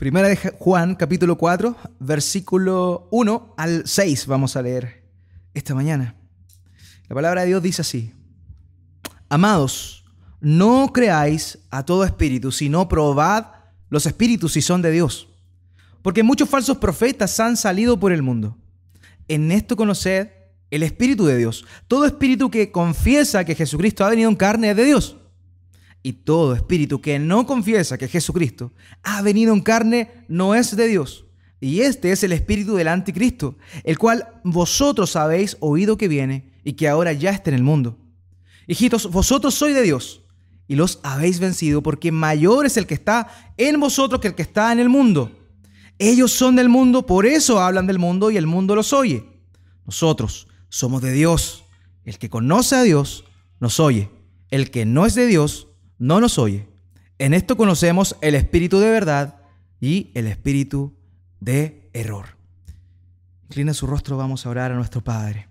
Primera de Juan, capítulo 4, versículo 1 al 6 vamos a leer esta mañana. La palabra de Dios dice así. Amados, no creáis a todo espíritu, sino probad los espíritus si son de Dios. Porque muchos falsos profetas han salido por el mundo. En esto conoced el Espíritu de Dios. Todo espíritu que confiesa que Jesucristo ha venido en carne es de Dios. Y todo espíritu que no confiesa que Jesucristo ha venido en carne no es de Dios. Y este es el espíritu del anticristo, el cual vosotros habéis oído que viene y que ahora ya está en el mundo. Hijitos, vosotros sois de Dios y los habéis vencido porque mayor es el que está en vosotros que el que está en el mundo. Ellos son del mundo, por eso hablan del mundo y el mundo los oye. Nosotros somos de Dios. El que conoce a Dios nos oye. El que no es de Dios no nos oye. En esto conocemos el espíritu de verdad y el espíritu de error. Inclina su rostro, vamos a orar a nuestro Padre.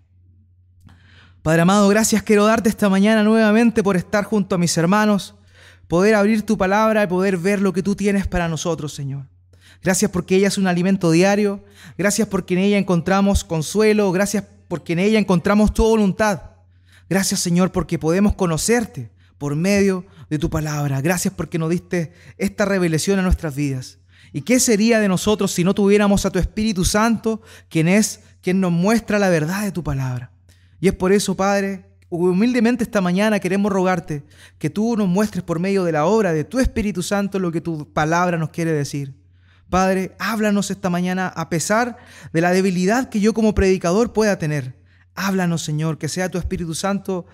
Padre amado, gracias quiero darte esta mañana nuevamente por estar junto a mis hermanos, poder abrir tu palabra y poder ver lo que tú tienes para nosotros, Señor. Gracias porque ella es un alimento diario, gracias porque en ella encontramos consuelo, gracias porque en ella encontramos tu voluntad. Gracias, Señor, porque podemos conocerte por medio de tu palabra. Gracias porque nos diste esta revelación a nuestras vidas. ¿Y qué sería de nosotros si no tuviéramos a tu Espíritu Santo, quien es quien nos muestra la verdad de tu palabra? Y es por eso, Padre, humildemente esta mañana queremos rogarte que tú nos muestres por medio de la obra de tu Espíritu Santo lo que tu palabra nos quiere decir. Padre, háblanos esta mañana a pesar de la debilidad que yo como predicador pueda tener. Háblanos, Señor, que sea tu Espíritu Santo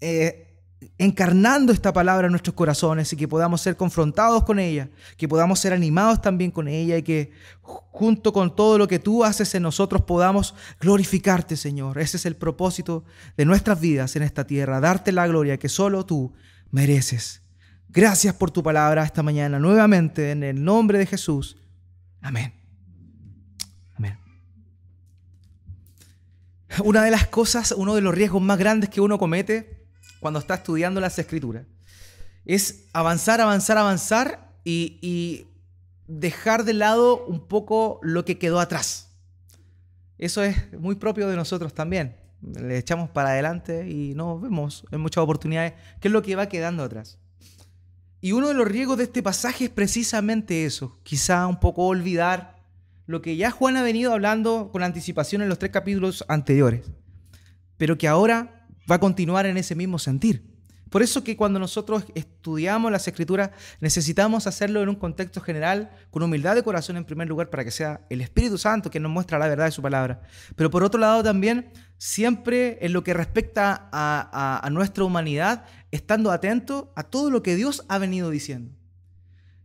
eh, encarnando esta palabra en nuestros corazones y que podamos ser confrontados con ella, que podamos ser animados también con ella y que junto con todo lo que tú haces en nosotros podamos glorificarte, Señor. Ese es el propósito de nuestras vidas en esta tierra, darte la gloria que solo tú mereces. Gracias por tu palabra esta mañana, nuevamente en el nombre de Jesús. Amén. Amén. Una de las cosas, uno de los riesgos más grandes que uno comete cuando está estudiando las escrituras. Es avanzar, avanzar, avanzar y, dejar de lado un poco lo que quedó atrás. Eso es muy propio de nosotros también. Le echamos para adelante y no vemos en muchas oportunidades qué es lo que va quedando atrás. Y uno de los riesgos de este pasaje es precisamente eso, quizá un poco olvidar lo que ya Juan ha venido hablando con anticipación en los tres capítulos anteriores, pero que ahora va a continuar en ese mismo sentir. Por eso que cuando nosotros estudiamos las escrituras necesitamos hacerlo en un contexto general, con humildad de corazón en primer lugar, para que sea el Espíritu Santo quien nos muestra la verdad de su palabra. Pero por otro lado también, siempre en lo que respecta a, nuestra humanidad, estando atento a todo lo que Dios ha venido diciendo.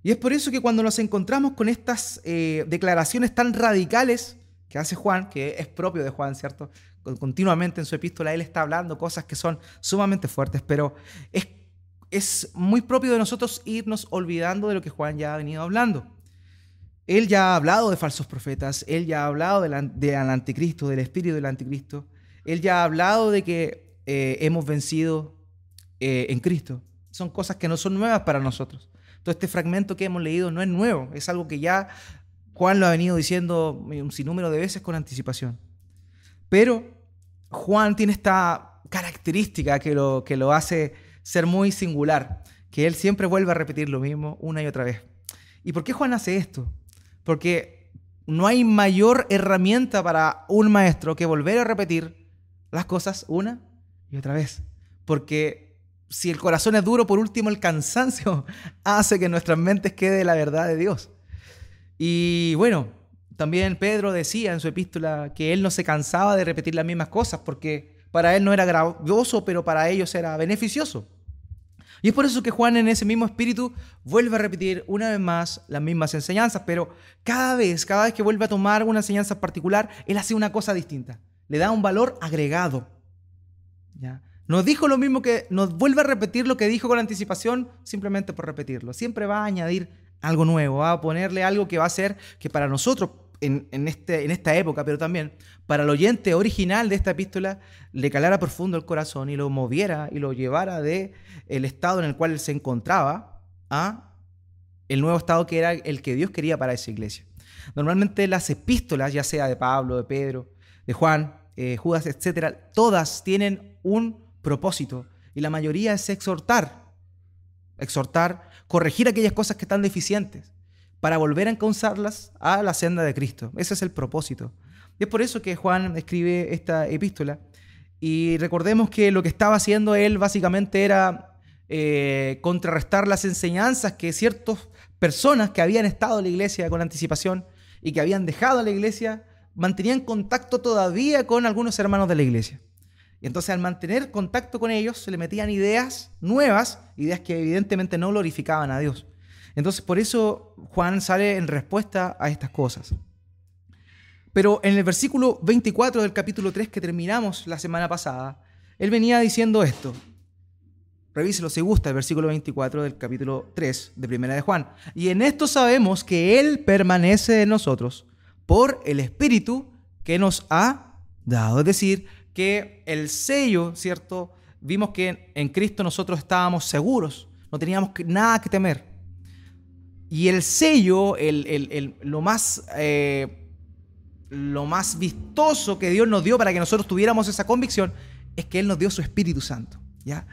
Y es por eso que cuando nos encontramos con estas eh, declaraciones tan radicales que hace Juan, que es propio de Juan, ¿cierto? Continuamente en su epístola él está hablando cosas que son sumamente fuertes, pero es, es muy propio de nosotros irnos olvidando de lo que Juan ya ha venido hablando. Él ya ha hablado de falsos profetas, él ya ha hablado del, anticristo, del espíritu del anticristo, él ya ha hablado de que eh, hemos vencido eh, en Cristo. Son cosas que no son nuevas para nosotros. Todo este fragmento que hemos leído no es nuevo, es algo que ya Juan lo ha venido diciendo un sinnúmero de veces con anticipación. Pero Juan tiene esta característica que lo, que lo hace ser muy singular, que él siempre vuelve a repetir lo mismo una y otra vez. ¿Y por qué Juan hace esto? Porque no hay mayor herramienta para un maestro que volver a repetir las cosas una y otra vez. Porque si el corazón es duro, por último el cansancio hace que en nuestras mentes quede la verdad de Dios. Y bueno, también Pedro decía en su epístola que él no se cansaba de repetir las mismas cosas porque para él no era gravoso, pero para ellos era beneficioso. Y es por eso que Juan en ese mismo espíritu vuelve a repetir una vez más las mismas enseñanzas, pero cada vez, cada vez que vuelve a tomar una enseñanza particular, él hace una cosa distinta, le da un valor agregado. ¿Ya? Nos dijo lo mismo que nos vuelve a repetir lo que dijo con anticipación simplemente por repetirlo. Siempre va a añadir algo nuevo, va a ponerle algo que va a hacer que para nosotros en, este, en esta época, pero también para el oyente original de esta epístola, le calara profundo el corazón y lo moviera y lo llevara de el estado en el cual él se encontraba a el nuevo estado que era el que Dios quería para esa iglesia. Normalmente las epístolas, ya sea de Pablo, de Pedro, de Juan, eh, Judas, etcétera, todas tienen un propósito y la mayoría es exhortar, exhortar, corregir aquellas cosas que están deficientes para volver a encauzarlas a la senda de Cristo. Ese es el propósito. Y es por eso que Juan escribe esta epístola. Y recordemos que lo que estaba haciendo él básicamente era eh, contrarrestar las enseñanzas que ciertas personas que habían estado en la iglesia con anticipación y que habían dejado la iglesia mantenían contacto todavía con algunos hermanos de la iglesia. Y entonces al mantener contacto con ellos se le metían ideas nuevas, ideas que evidentemente no glorificaban a Dios. Entonces por eso Juan sale en respuesta a estas cosas. Pero en el versículo 24 del capítulo 3 que terminamos la semana pasada, él venía diciendo esto. Revíselo si gusta, el versículo 24 del capítulo 3 de Primera de Juan. Y en esto sabemos que Él permanece en nosotros por el Espíritu que nos ha dado. Es decir, que el sello, ¿cierto? Vimos que en Cristo nosotros estábamos seguros, no teníamos nada que temer. Y el sello, el, lo, más, eh, lo más vistoso que Dios nos dio para que nosotros tuviéramos esa convicción es que Él nos dio su Espíritu Santo. ¿ya?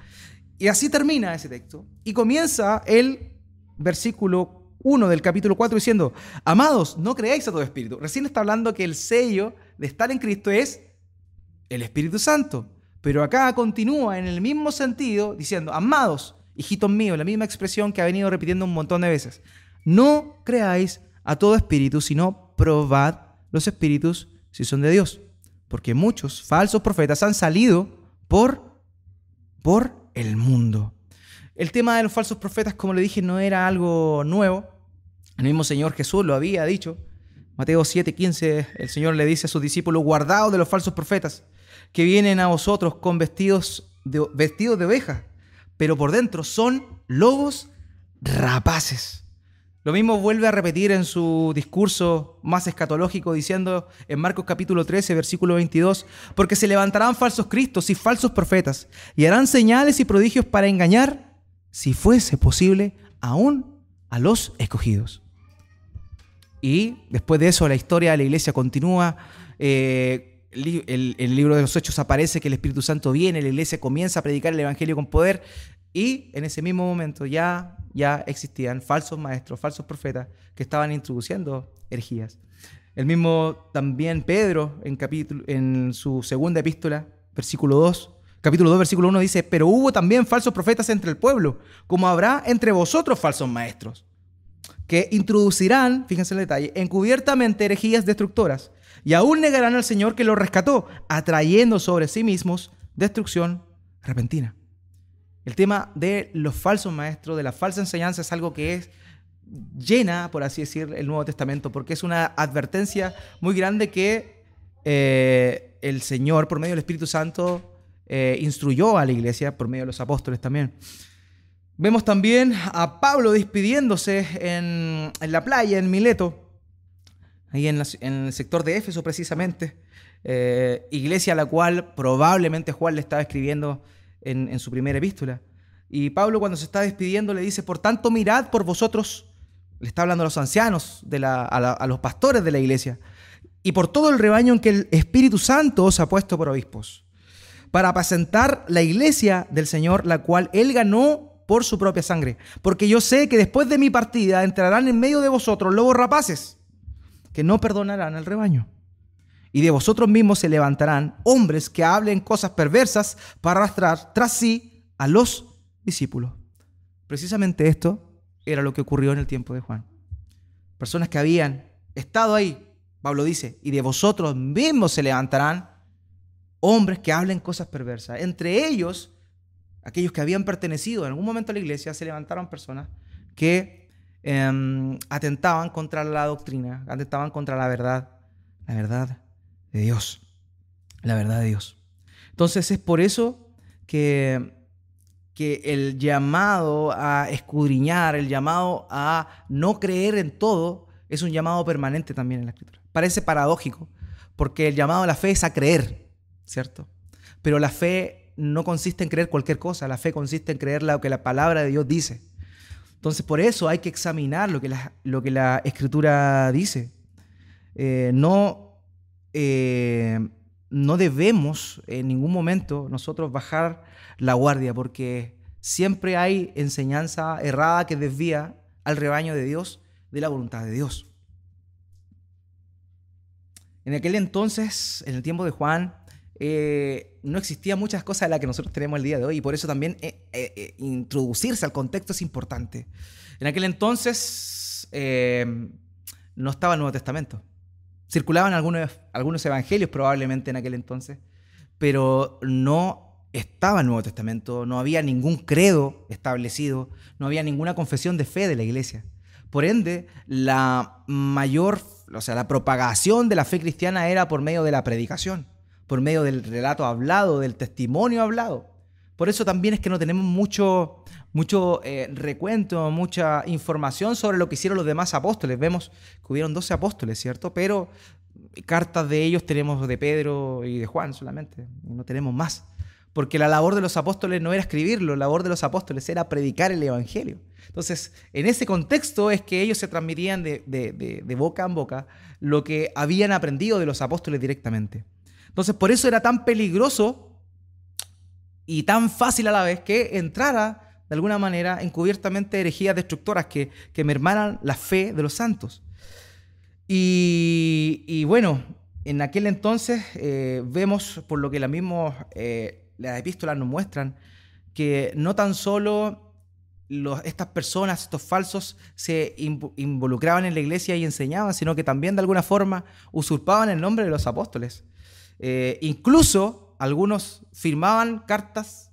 Y así termina ese texto. Y comienza el versículo 1 del capítulo 4 diciendo, amados, no creáis a todo espíritu. Recién está hablando que el sello de estar en Cristo es el Espíritu Santo. Pero acá continúa en el mismo sentido diciendo, amados, hijitos míos, la misma expresión que ha venido repitiendo un montón de veces. No creáis a todo espíritu, sino probad los espíritus si son de Dios. Porque muchos falsos profetas han salido por, por el mundo. El tema de los falsos profetas, como le dije, no era algo nuevo. El mismo Señor Jesús lo había dicho. Mateo 7:15, el Señor le dice a sus discípulos, guardaos de los falsos profetas, que vienen a vosotros con vestidos de, vestidos de oveja, pero por dentro son lobos rapaces. Lo mismo vuelve a repetir en su discurso más escatológico diciendo en Marcos capítulo 13, versículo 22, porque se levantarán falsos cristos y falsos profetas y harán señales y prodigios para engañar, si fuese posible, aún a los escogidos. Y después de eso la historia de la iglesia continúa. Eh, el, el, libro de los Hechos aparece que el Espíritu Santo viene, la iglesia comienza a predicar el Evangelio con poder y en ese mismo momento ya, ya existían falsos maestros, falsos profetas que estaban introduciendo herejías. El mismo también Pedro en, capítulo, en su segunda epístola, versículo 2, capítulo 2, versículo 1 dice, pero hubo también falsos profetas entre el pueblo, como habrá entre vosotros falsos maestros, que introducirán, fíjense el detalle, encubiertamente herejías destructoras, y aún negarán al Señor que los rescató, atrayendo sobre sí mismos destrucción repentina. El tema de los falsos maestros, de la falsa enseñanza, es algo que es llena, por así decir, el Nuevo Testamento, porque es una advertencia muy grande que eh, el Señor, por medio del Espíritu Santo, eh, instruyó a la iglesia, por medio de los apóstoles también. Vemos también a Pablo despidiéndose en, la playa, en Mileto, ahí en, el sector de Éfeso precisamente, eh, iglesia a la cual probablemente Juan le estaba escribiendo en, su primera epístola. Y Pablo cuando se está despidiendo le dice, por tanto mirad por vosotros, le está hablando a los ancianos, de la, a, los pastores de la iglesia, y por todo el rebaño en que el Espíritu Santo os ha puesto por obispos, para apacentar la iglesia del Señor, la cual él ganó por su propia sangre. Porque yo sé que después de mi partida entrarán en medio de vosotros lobos rapaces, que no perdonarán al rebaño y de vosotros mismos se levantarán hombres que hablen cosas perversas para arrastrar tras sí a los discípulos. Precisamente esto era lo que ocurrió en el tiempo de Juan. Personas que habían estado ahí, Pablo dice, y de vosotros mismos se levantarán hombres que hablen cosas perversas. Entre ellos, aquellos que habían pertenecido en algún momento a la iglesia, se levantaron personas que em, atentaban contra la doctrina, atentaban contra la verdad, la verdad de Dios, la verdad de Dios. Entonces es por eso que, que el llamado a escudriñar, el llamado a no creer en todo, es un llamado permanente también en la escritura. Parece paradójico, porque el llamado a la fe es a creer, ¿cierto? Pero la fe no consiste en creer cualquier cosa, la fe consiste en creer lo que la palabra de Dios dice. Entonces, por eso hay que examinar lo que la, lo que la escritura dice. Eh, no, eh, no debemos en ningún momento nosotros bajar la guardia, porque siempre hay enseñanza errada que desvía al rebaño de Dios de la voluntad de Dios. En aquel entonces, en el tiempo de Juan, eh, no existían muchas cosas de las que nosotros tenemos el día de hoy y por eso también eh, introducirse al contexto es importante. En aquel entonces no estaba el Nuevo Testamento. Circulaban algunos, algunos evangelios probablemente en aquel entonces, pero no estaba el Nuevo Testamento, no había ningún credo establecido, no había ninguna confesión de fe de la iglesia. Por ende, la mayor, o sea, la propagación de la fe cristiana era por medio de la predicación, por medio del relato hablado, del testimonio hablado. Por eso también es que no tenemos mucho, mucho eh, recuento, mucha información sobre lo que hicieron los demás apóstoles. Vemos que hubieron 12 apóstoles, ¿cierto? Pero cartas de ellos tenemos de Pedro y de Juan solamente, no tenemos más. Porque la labor de los apóstoles no era escribirlo, la labor de los apóstoles era predicar el Evangelio. Entonces, en ese contexto es que ellos se transmitían de, boca en boca lo que habían aprendido de los apóstoles directamente. Entonces, por eso era tan peligroso y tan fácil a la vez que entrara de alguna manera encubiertamente herejías destructoras que, que mermaran la fe de los santos. Y, bueno, en aquel entonces eh, vemos, por lo que la misma eh, las epístolas nos muestran que no tan solo estas personas, estos falsos, se involucraban en la iglesia y enseñaban, sino que también de alguna forma usurpaban el nombre de los apóstoles. Eh, incluso algunos firmaban cartas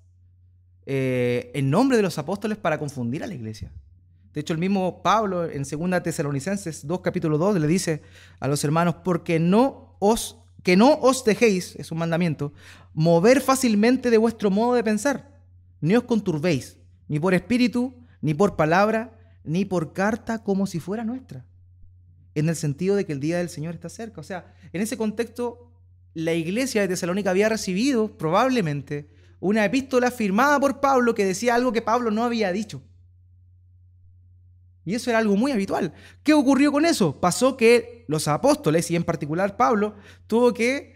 eh, en nombre de los apóstoles para confundir a la iglesia. De hecho, el mismo Pablo en 2 Tesalonicenses 2, capítulo 2, le dice a los hermanos, porque no os que no os dejéis, es un mandamiento, mover fácilmente de vuestro modo de pensar, ni os conturbéis, ni por espíritu, ni por palabra, ni por carta como si fuera nuestra. En el sentido de que el día del Señor está cerca. O sea, en ese contexto, la iglesia de Tesalónica había recibido probablemente una epístola firmada por Pablo que decía algo que Pablo no había dicho. Y eso era algo muy habitual. ¿Qué ocurrió con eso? Pasó que los apóstoles, y en particular Pablo, tuvo que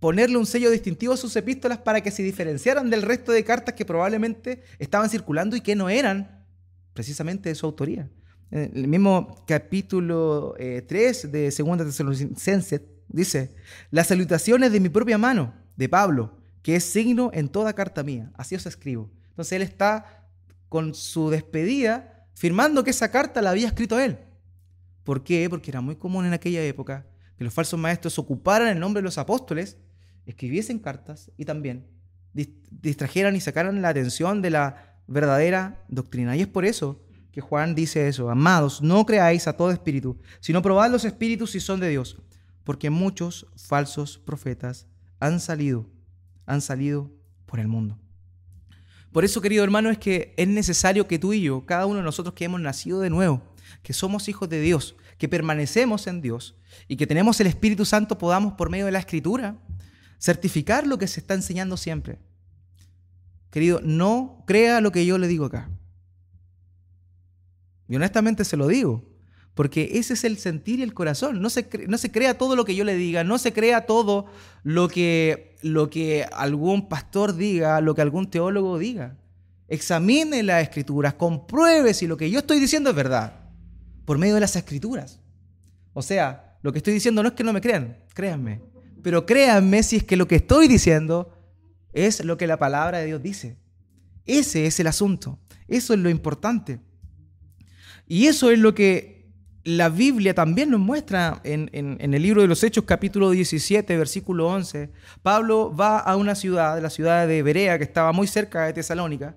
ponerle un sello distintivo a sus epístolas para que se diferenciaran del resto de cartas que probablemente estaban circulando y que no eran precisamente de su autoría. En el mismo capítulo 3 eh, de 2 Tesalonicenses dice, las salutaciones de mi propia mano, de Pablo, que es signo en toda carta mía. Así os escribo. Entonces él está con su despedida firmando que esa carta la había escrito él. ¿Por qué? Porque era muy común en aquella época que los falsos maestros ocuparan el nombre de los apóstoles, escribiesen cartas y también distrajeran y sacaran la atención de la verdadera doctrina. Y es por eso que Juan dice eso, amados, no creáis a todo espíritu, sino probad los espíritus si son de Dios, porque muchos falsos profetas han salido, han salido por el mundo. Por eso, querido hermano, es que es necesario que tú y yo, cada uno de nosotros que hemos nacido de nuevo, que somos hijos de Dios, que permanecemos en Dios y que tenemos el Espíritu Santo, podamos por medio de la Escritura certificar lo que se está enseñando siempre. Querido, no crea lo que yo le digo acá. Y honestamente se lo digo. Porque ese es el sentir y el corazón. No se, no se crea todo lo que yo le diga, no se crea todo lo que, lo que algún pastor diga, lo que algún teólogo diga. Examine las escrituras, compruebe si lo que yo estoy diciendo es verdad, por medio de las escrituras. O sea, lo que estoy diciendo no es que no me crean, créanme, pero créanme si es que lo que estoy diciendo es lo que la palabra de Dios dice. Ese es el asunto, eso es lo importante. Y eso es lo que la Biblia también nos muestra en, el libro de los Hechos capítulo 17, versículo 11. Pablo va a una ciudad, la ciudad de Berea, que estaba muy cerca de Tesalónica,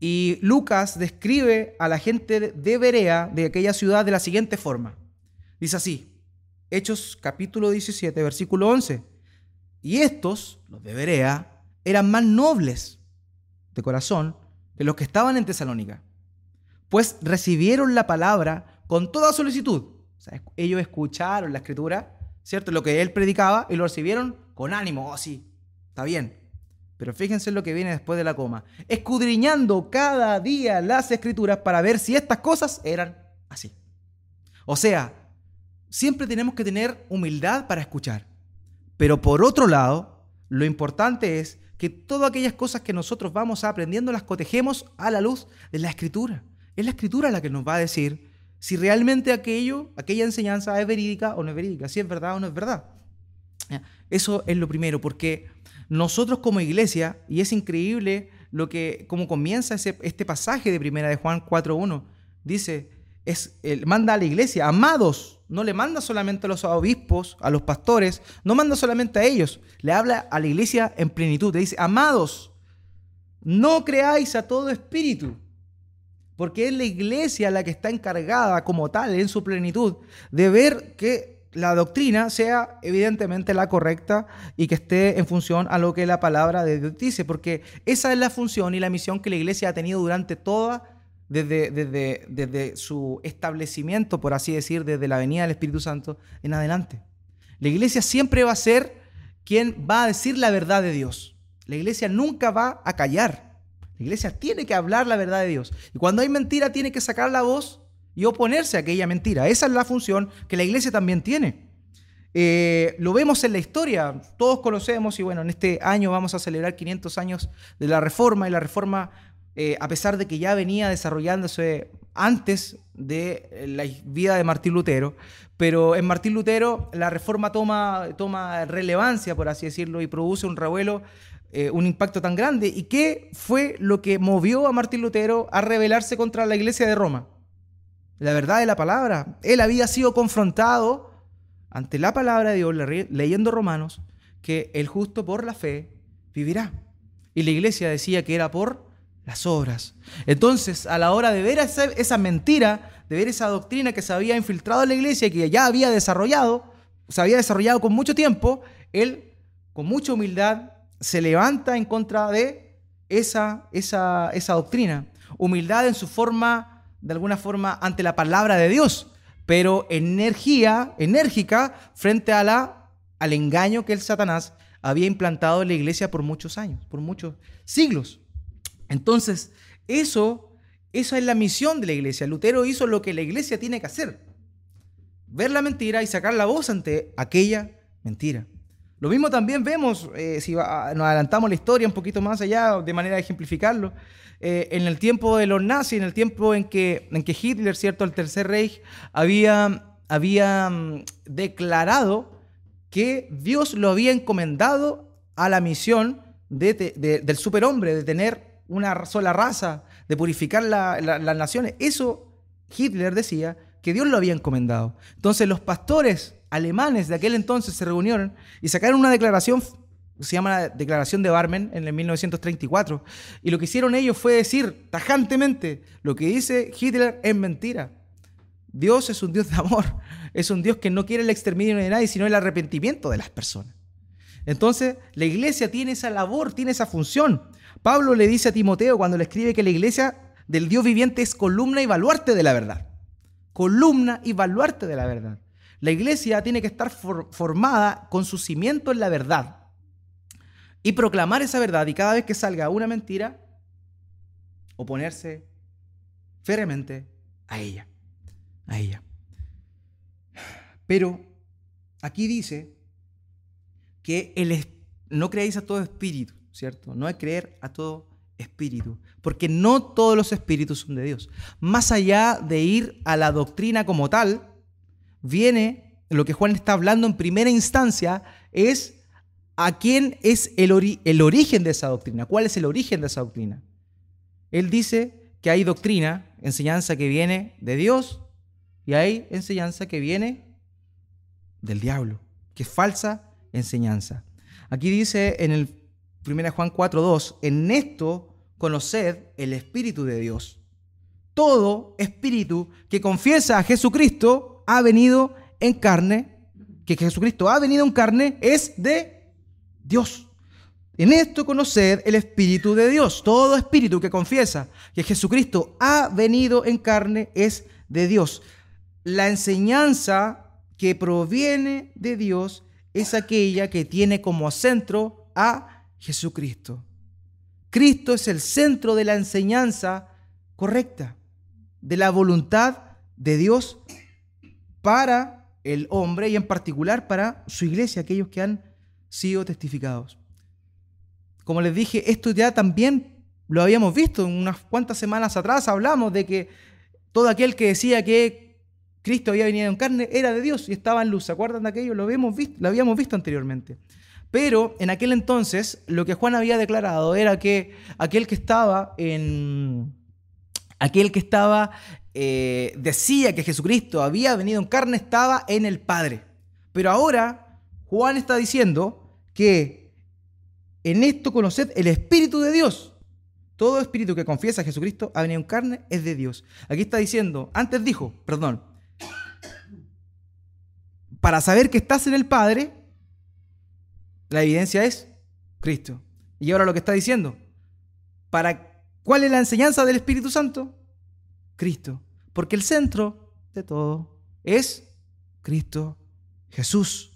y Lucas describe a la gente de Berea, de aquella ciudad, de la siguiente forma. Dice así, Hechos capítulo 17, versículo 11. Y estos, los de Berea, eran más nobles de corazón que los que estaban en Tesalónica, pues recibieron la palabra con toda solicitud. ellos escucharon la escritura, ¿cierto? Lo que él predicaba y lo recibieron con ánimo. Oh, sí, está bien. Pero fíjense lo que viene después de la coma. Escudriñando cada día las escrituras para ver si estas cosas eran así. O sea, siempre tenemos que tener humildad para escuchar. Pero por otro lado, lo importante es que todas aquellas cosas que nosotros vamos aprendiendo las cotejemos a la luz de la escritura. Es la escritura la que nos va a decir si realmente aquello, aquella enseñanza es verídica o no es verídica, si es verdad o no es verdad. Eso es lo primero, porque nosotros como iglesia, y es increíble lo que, como comienza este pasaje de primera de Juan 4.1, dice, es, manda a la iglesia, amados, no le manda solamente a los obispos, a los pastores, no manda solamente a ellos, le habla a la iglesia en plenitud, le dice, amados, no creáis a todo espíritu, porque es la iglesia la que está encargada como tal, en su plenitud, de ver que la doctrina sea evidentemente la correcta y que esté en función a lo que la palabra de Dios dice, porque esa es la función y la misión que la iglesia ha tenido durante toda desde, desde, su establecimiento, por así decir, desde la venida del Espíritu Santo en adelante. La iglesia siempre va a ser quien va a decir la verdad de Dios. La iglesia nunca va a callar. La iglesia tiene que hablar la verdad de Dios. Y cuando hay mentira, tiene que sacar la voz y oponerse a aquella mentira. Esa es la función que la iglesia también tiene. Eh, lo vemos en la historia, todos conocemos y bueno, en este año vamos a celebrar 500 años de la reforma y la reforma eh, a pesar de que ya venía desarrollándose antes de la vida de Martín Lutero, pero en Martín Lutero la reforma toma, toma relevancia, por así decirlo, y produce un revuelo, eh, un impacto tan grande. ¿Y qué fue lo que movió a Martín Lutero a rebelarse contra la iglesia de Roma? La verdad de la palabra. Él había sido confrontado ante la palabra de Dios, leyendo Romanos, que el justo por la fe vivirá. Y la iglesia decía que era por las obras. Entonces, a la hora de ver esa, mentira, de ver esa doctrina que se había infiltrado en la iglesia y que ya había desarrollado, se había desarrollado con mucho tiempo, él, con mucha humildad, se levanta en contra de esa, esa, esa doctrina. Humildad en su forma, de alguna forma, ante la palabra de Dios, pero energía, enérgica, frente a la, al engaño que el Satanás había implantado en la iglesia por muchos años, por muchos siglos. Entonces, eso, eso es la misión de la iglesia. Lutero hizo lo que la iglesia tiene que hacer. Ver la mentira y sacar la voz ante aquella mentira. Lo mismo también vemos, eh, si nos adelantamos la historia un poquito más allá, de manera de ejemplificarlo, eh, en el tiempo de los nazis, en el tiempo en que, en que Hitler, ¿cierto?, el Tercer Reich, había, había mm, declarado que Dios lo había encomendado a la misión del superhombre, de tener una sola raza, de purificar las naciones. Eso Hitler decía que Dios lo había encomendado. Entonces los pastores alemanes de aquel entonces se reunieron y sacaron una declaración, se llama la Declaración de Barmen en el 1934, y lo que hicieron ellos fue decir tajantemente, lo que dice Hitler es mentira. Dios es un Dios de amor, es un Dios que no quiere el exterminio de nadie, sino el arrepentimiento de las personas. Entonces, la iglesia tiene esa labor, tiene esa función. Pablo le dice a Timoteo cuando le escribe que la iglesia del Dios viviente es columna y baluarte de la verdad. Columna y baluarte de la verdad. La iglesia tiene que estar formada con su cimiento en la verdad y proclamar esa verdad y cada vez que salga una mentira, oponerse férreamente a ella, a ella. Pero aquí dice que no creéis a todo espíritu, ¿cierto? No es creer a todo espíritu, porque no todos los espíritus son de Dios. Más allá de ir a la doctrina como tal, viene lo que Juan está hablando en primera instancia, es a quién es el, el origen de esa doctrina, cuál es el origen de esa doctrina. Él dice que hay doctrina, enseñanza que viene de Dios, y hay enseñanza que viene del diablo, que es falsa enseñanza. Aquí dice en el 1 Juan 4.2, en esto conoced el Espíritu de Dios. Todo espíritu que confiesa a Jesucristo ha venido en carne, que Jesucristo ha venido en carne, es de Dios. En esto conoced el Espíritu de Dios. Todo espíritu que confiesa que Jesucristo ha venido en carne es de Dios. La enseñanza que proviene de Dios es aquella que tiene como centro a Jesucristo. Cristo es el centro de la enseñanza correcta, de la voluntad de Dios para el hombre y en particular para su iglesia, aquellos que han sido testificados. Como les dije, esto ya también lo habíamos visto unas cuantas semanas atrás, hablamos de que todo aquel que decía que Cristo había venido en carne era de Dios y estaba en luz. ¿Se acuerdan de aquello? Lo, habíamos visto, lo habíamos visto anteriormente. Pero en aquel entonces lo que Juan había declarado era que aquel que estaba en... Aquel que estaba, eh, decía que Jesucristo había venido en carne, estaba en el Padre. Pero ahora Juan está diciendo que en esto conoced el Espíritu de Dios. Todo espíritu que confiesa a Jesucristo ha venido en carne es de Dios. Aquí está diciendo, antes dijo, perdón, para saber que estás en el Padre, la evidencia es Cristo. Y ahora lo que está diciendo, ¿para cuál es la enseñanza del Espíritu Santo? Cristo. Porque el centro de todo es Cristo Jesús.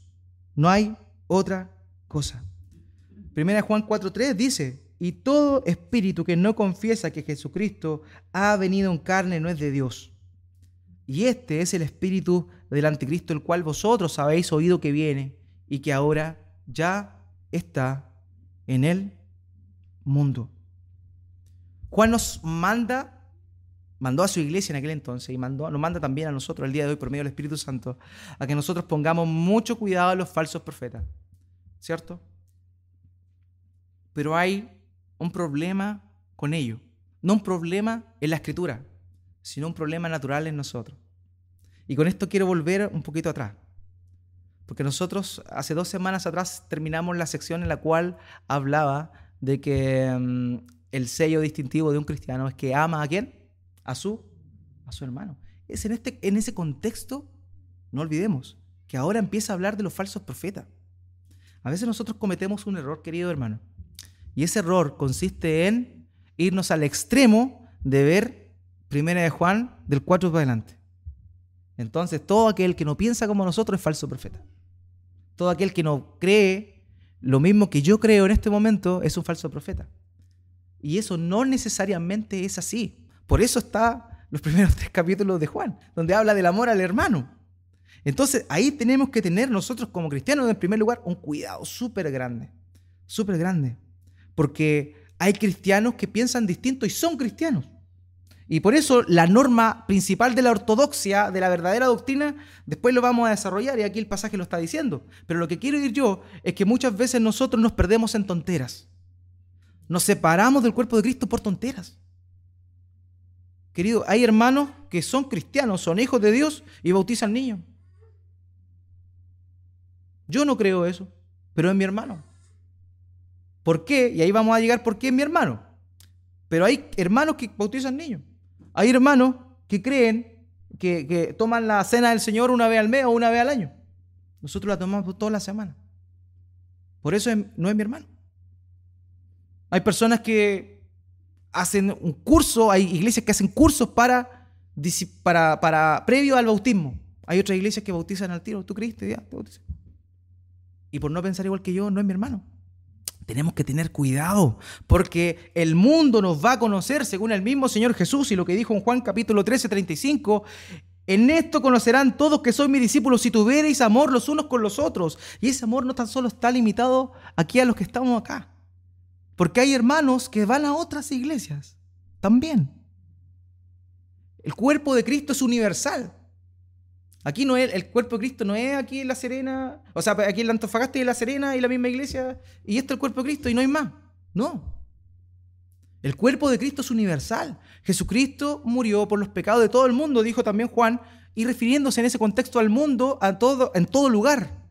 No hay otra cosa. Primera Juan 4.3 dice, y todo espíritu que no confiesa que Jesucristo ha venido en carne no es de Dios. Y este es el espíritu del anticristo, el cual vosotros habéis oído que viene y que ahora ya está en el mundo. Juan nos manda, mandó a su iglesia en aquel entonces y mandó, nos manda también a nosotros el día de hoy por medio del Espíritu Santo a que nosotros pongamos mucho cuidado a los falsos profetas. ¿Cierto? Pero hay un problema con ello. No un problema en la escritura, sino un problema natural en nosotros. Y con esto quiero volver un poquito atrás. Porque nosotros hace dos semanas atrás terminamos la sección en la cual hablaba de que mm, el sello distintivo de un cristiano es que ama a quién? A su, a su hermano. Es en, este, en ese contexto, no olvidemos, que ahora empieza a hablar de los falsos profetas. A veces nosotros cometemos un error, querido hermano. Y ese error consiste en irnos al extremo de ver Primera de Juan del 4 para adelante. Entonces, todo aquel que no piensa como nosotros es falso profeta. Todo aquel que no cree lo mismo que yo creo en este momento es un falso profeta. Y eso no necesariamente es así. Por eso está los primeros tres capítulos de Juan, donde habla del amor al hermano. Entonces, ahí tenemos que tener nosotros como cristianos, en primer lugar, un cuidado súper grande. Súper grande. Porque hay cristianos que piensan distinto y son cristianos. Y por eso la norma principal de la ortodoxia, de la verdadera doctrina, después lo vamos a desarrollar y aquí el pasaje lo está diciendo. Pero lo que quiero decir yo es que muchas veces nosotros nos perdemos en tonteras. Nos separamos del cuerpo de Cristo por tonteras. Querido, hay hermanos que son cristianos, son hijos de Dios y bautizan niños. Yo no creo eso, pero es mi hermano. ¿Por qué? Y ahí vamos a llegar por qué es mi hermano. Pero hay hermanos que bautizan niños. Hay hermanos que creen que, toman la cena del Señor una vez al mes o una vez al año. Nosotros la tomamos toda la semana. Por eso no es mi hermano. Hay personas que hacen un curso, hay iglesias que hacen cursos para, para, para previo al bautismo. Hay otras iglesias que bautizan al tiro. ¿Tú creíste? Ya, te Y por no pensar igual que yo, no es mi hermano. Tenemos que tener cuidado, porque el mundo nos va a conocer según el mismo Señor Jesús y lo que dijo en Juan capítulo 13, 35. En esto conocerán todos que sois mis discípulos si tuviereis amor los unos con los otros. Y ese amor no tan solo está limitado aquí a los que estamos acá. Porque hay hermanos que van a otras iglesias también. El cuerpo de Cristo es universal. Aquí no es, el cuerpo de Cristo no es aquí en La Serena, o sea, aquí en la Antofagasta y en La Serena y la misma iglesia, y esto es el cuerpo de Cristo y no hay más. No. El cuerpo de Cristo es universal. Jesucristo murió por los pecados de todo el mundo, dijo también Juan, y refiriéndose en ese contexto al mundo, en todo lugar.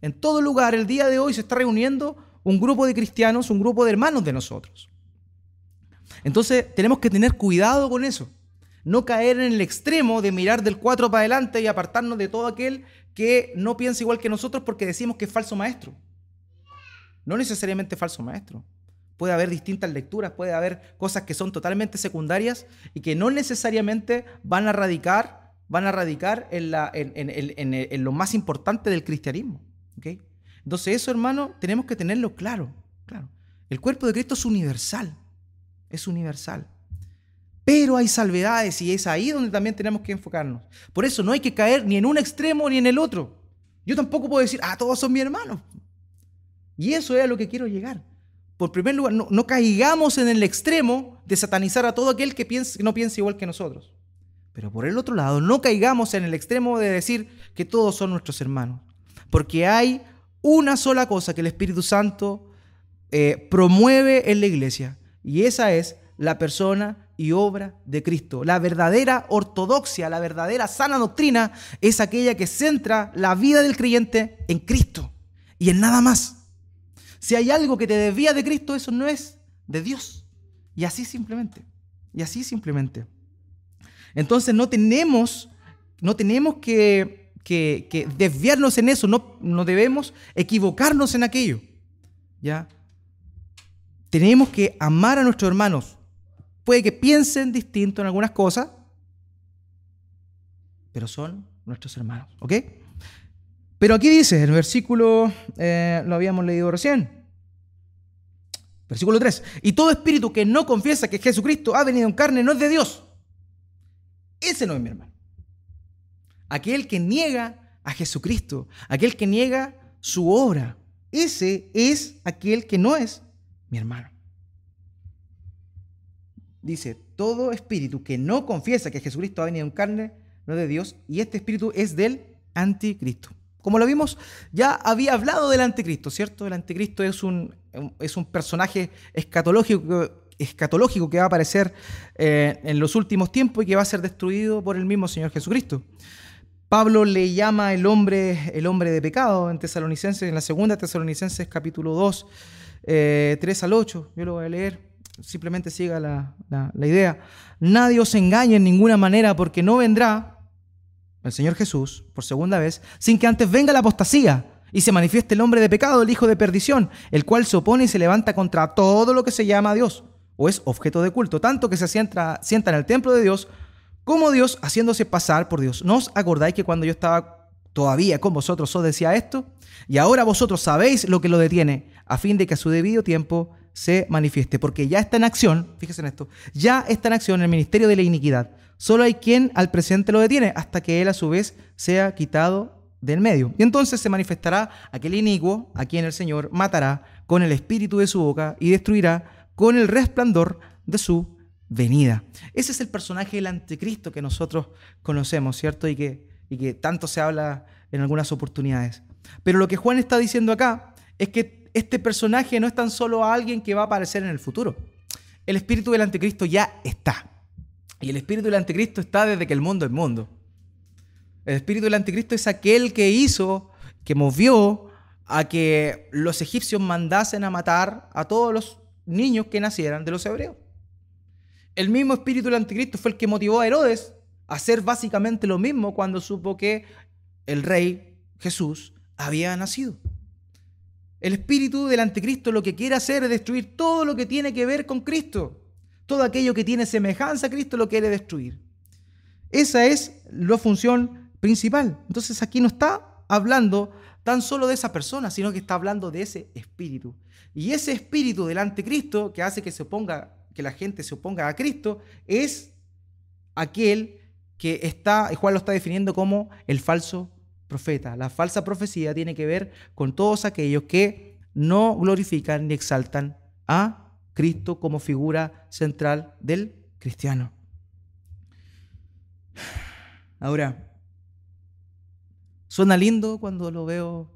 En todo lugar, el día de hoy se está reuniendo un grupo de cristianos, un grupo de hermanos de nosotros. Entonces, tenemos que tener cuidado con eso. No caer en el extremo de mirar del 4 para adelante y apartarnos de todo aquel que no piensa igual que nosotros porque decimos que es falso maestro. No necesariamente falso maestro. Puede haber distintas lecturas, puede haber cosas que son totalmente secundarias y que no necesariamente van a radicar, van a radicar en, lo más importante del cristianismo. Entonces eso, hermano, tenemos que tenerlo claro, claro. El cuerpo de Cristo es universal. es universal. Pero hay salvedades y es ahí donde también tenemos que enfocarnos. Por eso no hay que caer ni en un extremo ni en el otro. Yo tampoco puedo decir, ah, todos son mis hermanos. Y eso es a lo que quiero llegar. Por primer lugar, no, caigamos en el extremo de satanizar a todo aquel que, piense, que no piense igual que nosotros. Pero por el otro lado, no caigamos en el extremo de decir que todos son nuestros hermanos. Porque hay una sola cosa que el Espíritu Santo eh, promueve en la iglesia. Y esa es la persona y obra de Cristo. La verdadera ortodoxia, la verdadera sana doctrina es aquella que centra la vida del creyente en Cristo y en nada más. Si hay algo que te desvía de Cristo, eso no es de Dios. Y así simplemente. Y así simplemente. Entonces no tenemos, no tenemos que, desviarnos en eso, no, no debemos equivocarnos en aquello. ¿Ya? Tenemos que amar a nuestros hermanos Puede que piensen distinto en algunas cosas, pero son nuestros hermanos, ¿ok? Pero aquí dice, el versículo, eh, lo habíamos leído recién, versículo 3, y todo espíritu que no confiesa que Jesucristo ha venido en carne no es de Dios. Ese no es mi hermano. Aquel que niega a Jesucristo, aquel que niega su obra, ese es aquel que no es mi hermano dice, todo espíritu que no confiesa que Jesucristo ha venido en carne no es de Dios, y este espíritu es del anticristo. Como lo vimos, ya había hablado del anticristo, ¿cierto? El anticristo es un, es un personaje escatológico, escatológico que va a aparecer eh, en los últimos tiempos y que va a ser destruido por el mismo Señor Jesucristo. Pablo le llama el hombre, el hombre de pecado en Tesalonicenses, en la segunda Tesalonicenses capítulo 2, 3 eh, al 8. Yo lo voy a leer simplemente siga la, idea. Nadie os engañe en ninguna manera porque no vendrá el Señor Jesús por segunda vez sin que antes venga la apostasía y se manifieste el hombre de pecado, el hijo de perdición, el cual se opone y se levanta contra todo lo que se llama Dios o es objeto de culto, tanto que se sienta, sienta en el templo de Dios como Dios haciéndose pasar por Dios. ¿No os acordáis que cuando yo estaba todavía con vosotros os decía esto? Y ahora vosotros sabéis lo que lo detiene, a fin de que a su debido tiempo se manifieste, porque ya está en acción, fíjese en esto, ya está en acción el ministerio de la iniquidad. Solo hay quien al presente lo detiene hasta que él a su vez sea quitado del medio. Y entonces se manifestará aquel inicuo a quien el Señor matará con el espíritu de su boca y destruirá con el resplandor de su venida. Ese es el personaje del anticristo que nosotros conocemos, ¿cierto? Y que, y que tanto se habla en algunas oportunidades. Pero lo que Juan está diciendo acá es que este personaje no es tan solo alguien que va a aparecer en el futuro. El espíritu del anticristo ya está. Y el espíritu del anticristo está desde que el mundo es mundo. El espíritu del anticristo es aquel que hizo, que movió a que los egipcios mandasen a matar a todos los niños que nacieran de los hebreos. El mismo espíritu del anticristo fue el que motivó a Herodes a hacer básicamente lo mismo cuando supo que el rey Jesús había nacido. El espíritu del anticristo lo que quiere hacer es destruir todo lo que tiene que ver con Cristo. Todo aquello que tiene semejanza a Cristo lo quiere destruir. Esa es la función principal. Entonces aquí no está hablando tan solo de esa persona, sino que está hablando de ese espíritu. Y ese espíritu del anticristo que hace que se oponga, que la gente se oponga a Cristo, es aquel que está, Juan lo está definiendo como el falso profeta. La falsa profecía tiene que ver con todos aquellos que no glorifican ni exaltan a Cristo como figura central del cristiano. Ahora, suena lindo cuando lo veo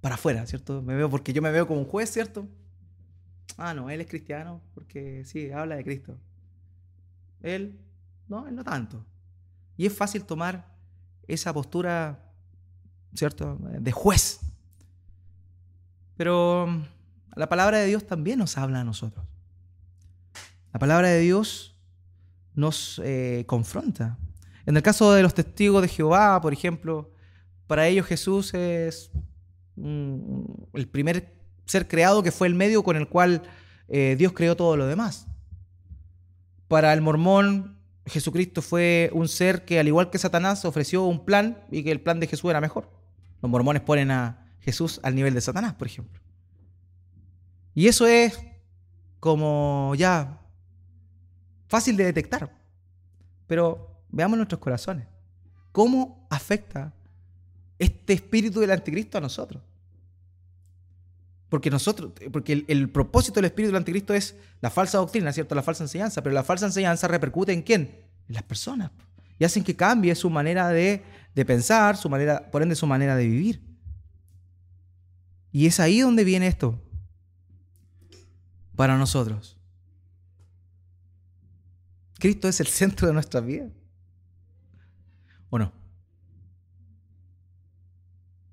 para afuera, ¿cierto? Me veo porque yo me veo como un juez, ¿cierto? Ah, no, él es cristiano porque sí, habla de Cristo. Él, no, él no tanto. Y es fácil tomar esa postura ¿cierto? De juez. Pero mm, la palabra de Dios también nos habla a nosotros. La palabra de Dios nos eh, confronta. En el caso de los testigos de Jehová, por ejemplo, para ellos Jesús es el primer ser creado que fue el medio con el cual eh, Dios creó todo lo demás. Para el mormón, Jesucristo fue un ser que, al igual que Satanás, ofreció un plan y que el plan de Jesús era mejor. Los mormones ponen a Jesús al nivel de Satanás, por ejemplo. Y eso es como ya fácil de detectar. Pero veamos nuestros corazones. ¿Cómo afecta este espíritu del anticristo a nosotros? Porque nosotros, porque el, propósito del espíritu del anticristo es la falsa doctrina, ¿cierto? La falsa enseñanza, pero la falsa enseñanza repercute en quién? En las personas. Y hacen que cambie su manera de, de pensar, su manera, por ende su manera de vivir. Y es ahí donde viene esto para nosotros. Cristo es el centro de nuestra vida. ¿O no?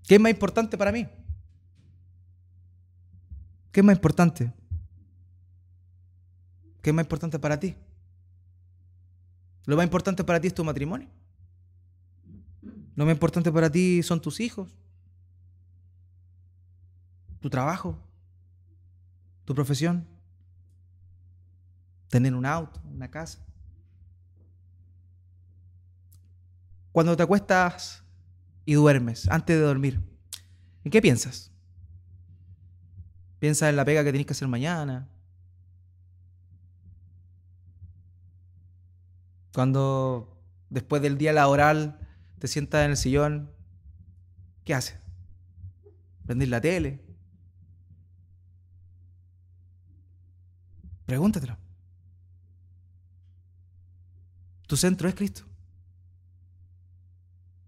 ¿Qué es más importante para mí? ¿Qué es más importante? ¿Qué es más importante para ti? Lo más importante para ti es tu matrimonio. Lo más importante para ti son tus hijos, tu trabajo, tu profesión, tener un auto, una casa. Cuando te acuestas y duermes, antes de dormir, ¿en qué piensas? Piensa en la pega que tienes que hacer mañana. Cuando después del día laboral te sientas en el sillón, ¿qué haces? ¿Prendís la tele? Pregúntatelo. Tu centro es Cristo.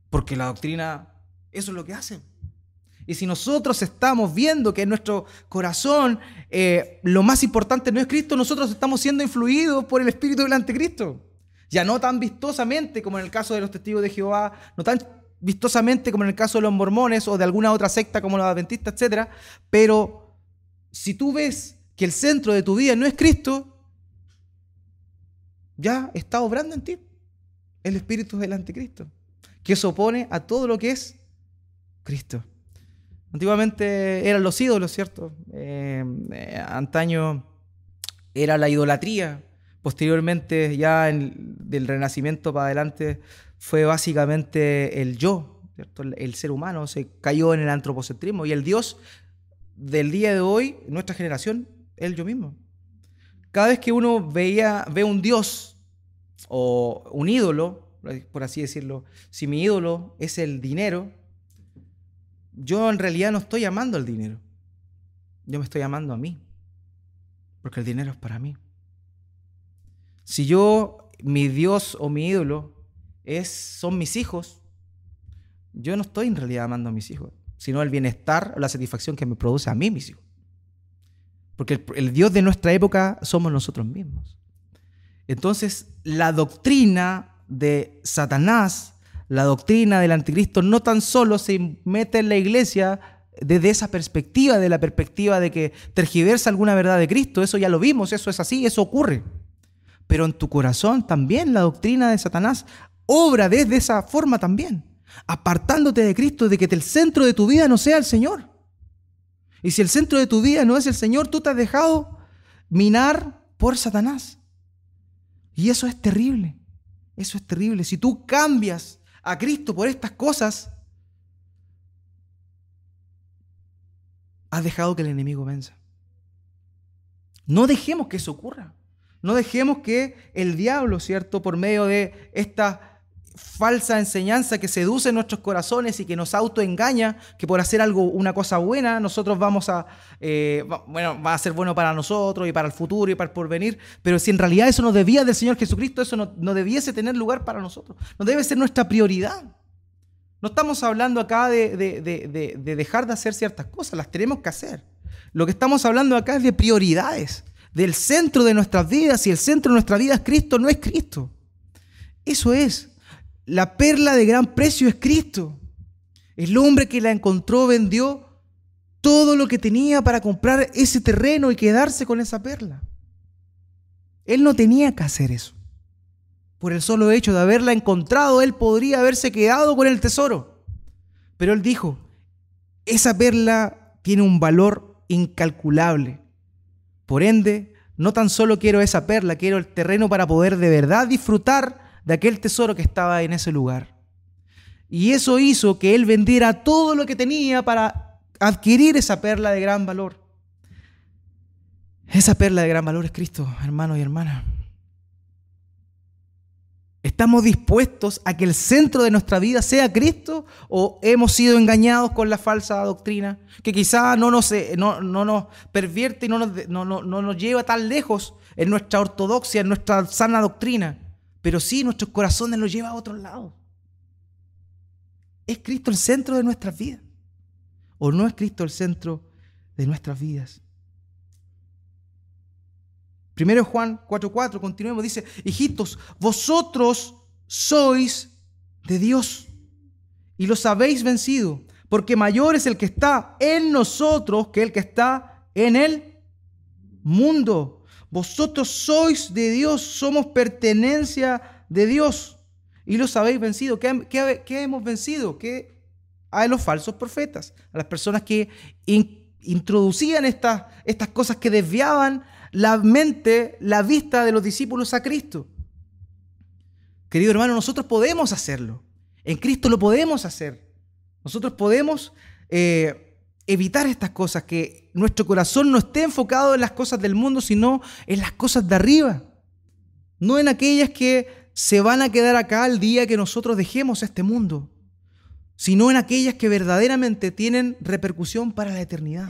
Porque la doctrina, eso es lo que hace. Y si nosotros estamos viendo que en nuestro corazón eh, lo más importante no es Cristo, nosotros estamos siendo influidos por el espíritu del anticristo. Ya no tan vistosamente como en el caso de los testigos de Jehová, no tan vistosamente como en el caso de los mormones o de alguna otra secta como los adventistas, etc. Pero si tú ves que el centro de tu vida no es Cristo, ya está obrando en ti el espíritu del anticristo, que se opone a todo lo que es Cristo. Antiguamente eran los ídolos, ¿cierto? Eh, eh, antaño era la idolatría. Posteriormente, ya del Renacimiento para adelante, fue básicamente el yo, ¿cierto? El, ser humano se cayó en el antropocentrismo y el Dios del día de hoy, nuestra generación, el yo mismo. Cada vez que uno veía, ve un Dios o un ídolo, por así decirlo, si mi ídolo es el dinero, yo en realidad no estoy amando al dinero. Yo me estoy amando a mí. Porque el dinero es para mí. Si yo, mi Dios o mi ídolo es, son mis hijos, yo no estoy en realidad amando a mis hijos, sino el bienestar o la satisfacción que me produce a mí mis hijos. Porque el, el Dios de nuestra época somos nosotros mismos. Entonces, la doctrina de Satanás la doctrina del anticristo no tan solo se mete en la iglesia desde esa perspectiva, de la perspectiva de que tergiversa alguna verdad de Cristo, eso ya lo vimos, eso es así, eso ocurre. Pero en tu corazón también la doctrina de Satanás obra desde esa forma también, apartándote de Cristo, de que el centro de tu vida no sea el Señor. Y si el centro de tu vida no es el Señor, tú te has dejado minar por Satanás. Y eso es terrible. Eso es terrible. Si tú cambias a Cristo por estas cosas, has dejado que el enemigo venza. No dejemos que eso ocurra. No dejemos que el diablo, ¿cierto? Por medio de esta falsa enseñanza que seduce nuestros corazones y que nos autoengaña, que por hacer algo, una cosa buena, nosotros vamos a, eh, bueno, va a ser bueno para nosotros y para el futuro y para el porvenir, pero si en realidad eso no debía del Señor Jesucristo, eso no, no debiese tener lugar para nosotros, no debe ser nuestra prioridad. No estamos hablando acá de, de, de, de dejar de hacer ciertas cosas, las tenemos que hacer. Lo que estamos hablando acá es de prioridades, del centro de nuestras vidas, y el centro de nuestra vida es Cristo, no es Cristo. Eso es. La perla de gran precio es Cristo. El hombre que la encontró vendió todo lo que tenía para comprar ese terreno y quedarse con esa perla. Él no tenía que hacer eso. Por el solo hecho de haberla encontrado, él podría haberse quedado con el tesoro. Pero él dijo, esa perla tiene un valor incalculable. Por ende, no tan solo quiero esa perla, quiero el terreno para poder de verdad disfrutar de aquel tesoro que estaba en ese lugar. Y eso hizo que él vendiera todo lo que tenía para adquirir esa perla de gran valor. Esa perla de gran valor es Cristo, hermano y hermana. ¿Estamos dispuestos a que el centro de nuestra vida sea Cristo o hemos sido engañados con la falsa doctrina que quizá no nos, eh, no, nos pervierte y no no, no nos lleva tan lejos en nuestra ortodoxia, en nuestra sana doctrina, pero sí nuestros corazones los lleva a otro lado? ¿Es Cristo el centro de nuestras vidas? ¿O no es Cristo el centro de nuestras vidas? Primero Juan 4:4, continuemos, dice, hijitos, vosotros sois de Dios y los habéis vencido, porque mayor es el que está en nosotros que el que está en el mundo. Vosotros sois de Dios, somos pertenencia de Dios y los habéis vencido. ¿Qué, hemos vencido? ¿Qué? A los falsos profetas, a las personas que introducían estas, estas cosas que desviaban la mente, la vista de los discípulos a Cristo. Querido hermano, nosotros podemos hacerlo. En Cristo lo podemos hacer. Nosotros podemos eh, evitar estas cosas, que nuestro corazón no esté enfocado en las cosas del mundo, sino en las cosas de arriba. No en aquellas que se van a quedar acá el día que nosotros dejemos este mundo, sino en aquellas que verdaderamente tienen repercusión para la eternidad.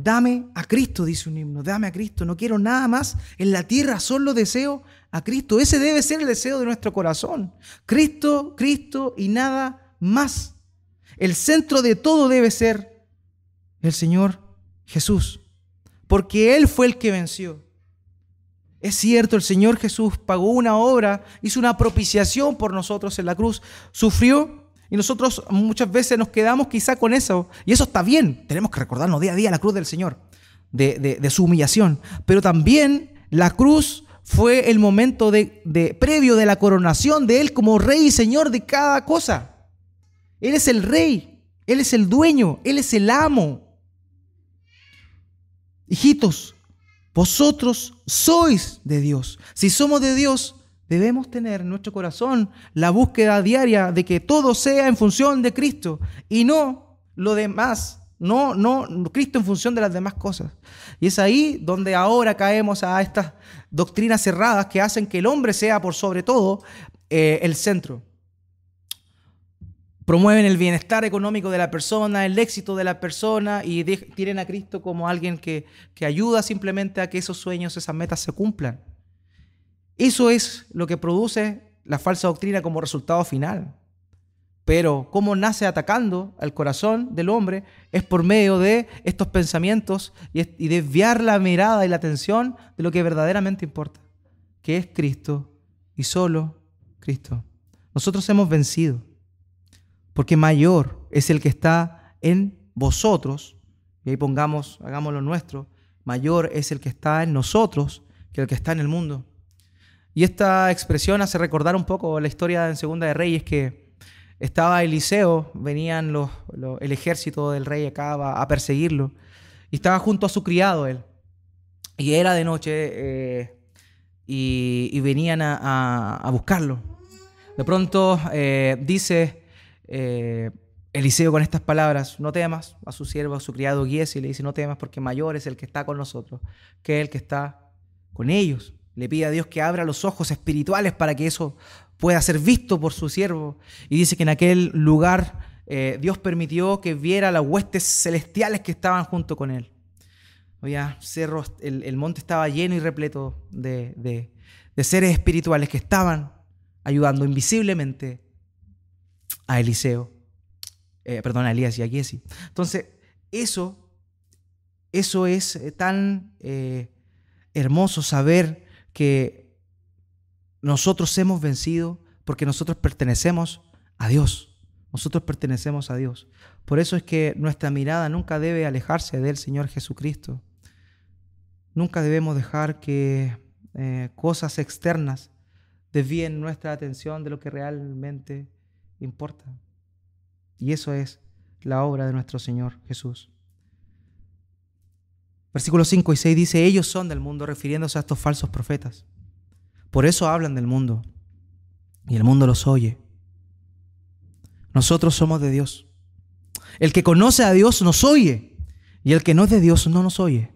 Dame a Cristo, dice un himno, dame a Cristo. No quiero nada más en la tierra, solo deseo a Cristo. Ese debe ser el deseo de nuestro corazón. Cristo, Cristo y nada más. El centro de todo debe ser el Señor Jesús, porque Él fue el que venció. Es cierto, el Señor Jesús pagó una obra, hizo una propiciación por nosotros en la cruz, sufrió y nosotros muchas veces nos quedamos quizá con eso. Y eso está bien. Tenemos que recordarnos día a día la cruz del Señor, de, su humillación. Pero también la cruz fue el momento de, de, previo de la coronación de Él como rey y señor de cada cosa. Él es el rey, Él es el dueño, Él es el amo. Hijitos, vosotros sois de Dios. Si somos de Dios, Debemos tener en nuestro corazón la búsqueda diaria de que todo sea en función de Cristo y no lo demás, no, no Cristo en función de las demás cosas. Y es ahí donde ahora caemos a estas doctrinas cerradas que hacen que el hombre sea por sobre todo eh, el centro. Promueven el bienestar económico de la persona, el éxito de la persona y tienen a Cristo como alguien que, que ayuda simplemente a que esos sueños, esas metas se cumplan. Eso es lo que produce la falsa doctrina como resultado final. Pero cómo nace atacando al corazón del hombre es por medio de estos pensamientos y desviar la mirada y la atención de lo que verdaderamente importa, que es Cristo y solo Cristo. Nosotros hemos vencido, porque mayor es el que está en vosotros, y ahí pongamos, hagamos lo nuestro, mayor es el que está en nosotros que el que está en el mundo. Y esta expresión hace recordar un poco la historia en Segunda de Reyes que estaba Eliseo, venían los, el ejército del rey acá a, perseguirlo y estaba junto a su criado él. Y era de noche eh, y, venían a, buscarlo. De pronto eh, dice eh, Eliseo con estas palabras, no temas a su siervo, a su criado Giesi, le dice, no temas porque mayor es el que está con nosotros que el que está con ellos. Le pide a Dios que abra los ojos espirituales para que eso pueda ser visto por su siervo. Y dice que en aquel lugar eh, Dios permitió que viera las huestes celestiales que estaban junto con él. Oye, cerros, el, monte estaba lleno y repleto de, seres espirituales que estaban ayudando invisiblemente a Eliseo, eh, perdón, a Elías y a Giesi. Entonces, eso, eso es eh, tan hermoso saber que nosotros hemos vencido porque nosotros pertenecemos a Dios. Nosotros pertenecemos a Dios. Por eso es que nuestra mirada nunca debe alejarse del Señor Jesucristo. Nunca debemos dejar que eh, cosas externas desvíen nuestra atención de lo que realmente importa. Y eso es la obra de nuestro Señor Jesús. Versículos 5 y 6 dice, ellos son del mundo, refiriéndose a estos falsos profetas. Por eso hablan del mundo y el mundo los oye. Nosotros somos de Dios. El que conoce a Dios nos oye y el que no es de Dios no nos oye.